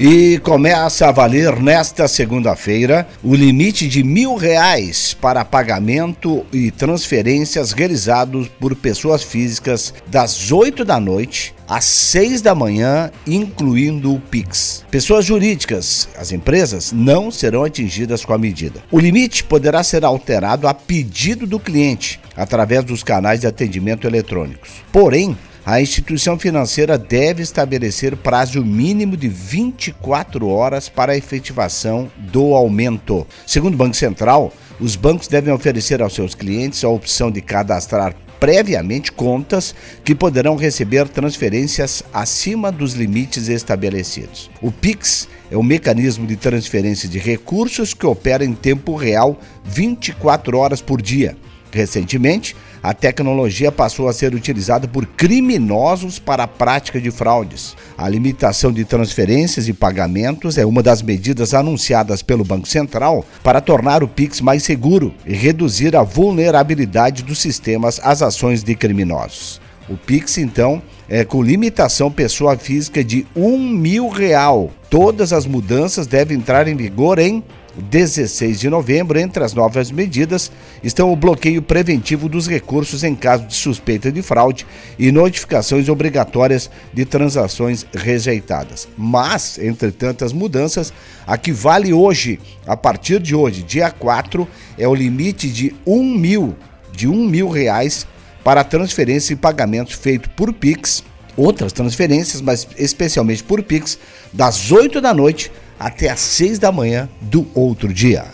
E começa a valer nesta segunda-feira o limite de mil reais para pagamento e transferências realizados por pessoas físicas das 8 da noite às 6 da manhã, incluindo o Pix. Pessoas jurídicas, as empresas, não serão atingidas com a medida. O limite poderá ser alterado a pedido do cliente, através dos canais de atendimento eletrônicos. Porém, a instituição financeira deve estabelecer prazo mínimo de 24 horas para a efetivação do aumento. Segundo o Banco Central, os bancos devem oferecer aos seus clientes a opção de cadastrar previamente contas que poderão receber transferências acima dos limites estabelecidos. O Pix é o mecanismo de transferência de recursos que opera em tempo real 24 horas por dia. Recentemente, a tecnologia passou a ser utilizada por criminosos para a prática de fraudes. A limitação de transferências e pagamentos é uma das medidas anunciadas pelo Banco Central para tornar o Pix mais seguro e reduzir a vulnerabilidade dos sistemas às ações de criminosos. O Pix, então, é com limitação pessoa física de um mil real. Todas as mudanças devem entrar em vigor em 16 de novembro, entre as novas medidas, estão o bloqueio preventivo dos recursos em caso de suspeita de fraude e notificações obrigatórias de transações rejeitadas. Mas, entre tantas mudanças, a que vale hoje, a partir de hoje, dia 4, é o limite de um mil, de um mil reais para transferência e pagamentos feitos por Pix, outras transferências, mas especialmente por Pix, das 8 da noite até às 6 da manhã do outro dia.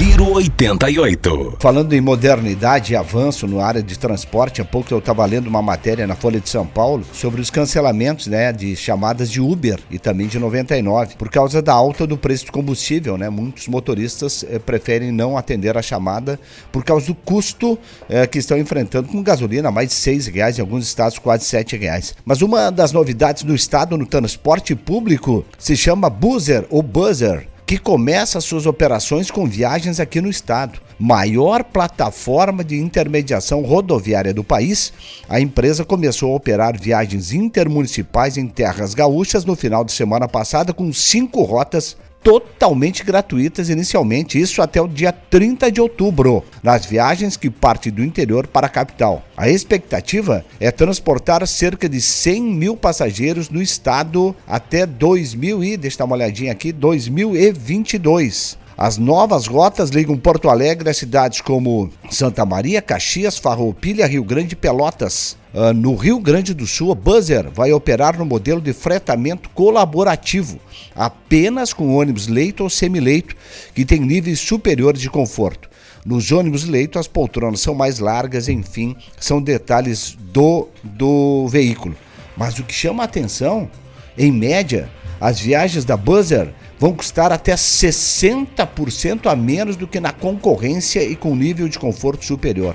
Giro 88. Falando em modernidade e avanço no área de transporte, há pouco eu estava lendo uma matéria na Folha de São Paulo sobre os cancelamentos né, de chamadas de Uber e também de 99, por causa da alta do preço do combustível. Né? Muitos motoristas eh, preferem não atender a chamada por causa do custo eh, que estão enfrentando com gasolina, mais de seis reais, em alguns estados quase sete reais. Mas uma das novidades do estado no transporte público se chama Buzzer ou Buzzer que começa suas operações com viagens aqui no estado. Maior plataforma de intermediação rodoviária do país, a empresa começou a operar viagens intermunicipais em terras gaúchas no final de semana passada com cinco rotas totalmente gratuitas inicialmente, isso até o dia 30 de outubro, nas viagens que partem do interior para a capital. A expectativa é transportar cerca de 100 mil passageiros no estado até 2000 e, deixa eu dar uma olhadinha aqui, 2022. As novas rotas ligam Porto Alegre a cidades como Santa Maria, Caxias, Farroupilha, Rio Grande e Pelotas. Uh, no Rio Grande do Sul, a Buzzer vai operar no modelo de fretamento colaborativo, apenas com ônibus leito ou semileito, que tem níveis superiores de conforto. Nos ônibus leito, as poltronas são mais largas, enfim, são detalhes do, do veículo. Mas o que chama a atenção, em média, as viagens da Buzzer vão custar até 60% a menos do que na concorrência e com nível de conforto superior.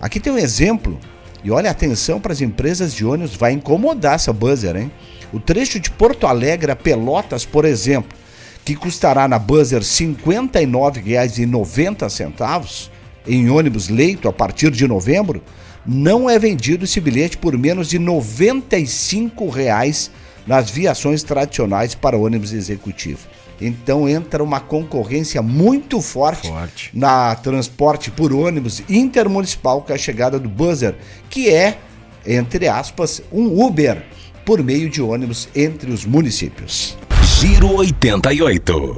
Aqui tem um exemplo, e olha atenção para as empresas de ônibus, vai incomodar essa buzzer, hein? O trecho de Porto Alegre a Pelotas, por exemplo, que custará na buzzer R$ 59,90 em ônibus leito a partir de novembro, não é vendido esse bilhete por menos de 95 reais nas viações tradicionais para ônibus executivo. Então entra uma concorrência muito forte, forte, na transporte por ônibus intermunicipal com a chegada do buzzer, que é, entre aspas, um Uber por meio de ônibus entre os municípios. Giro 88.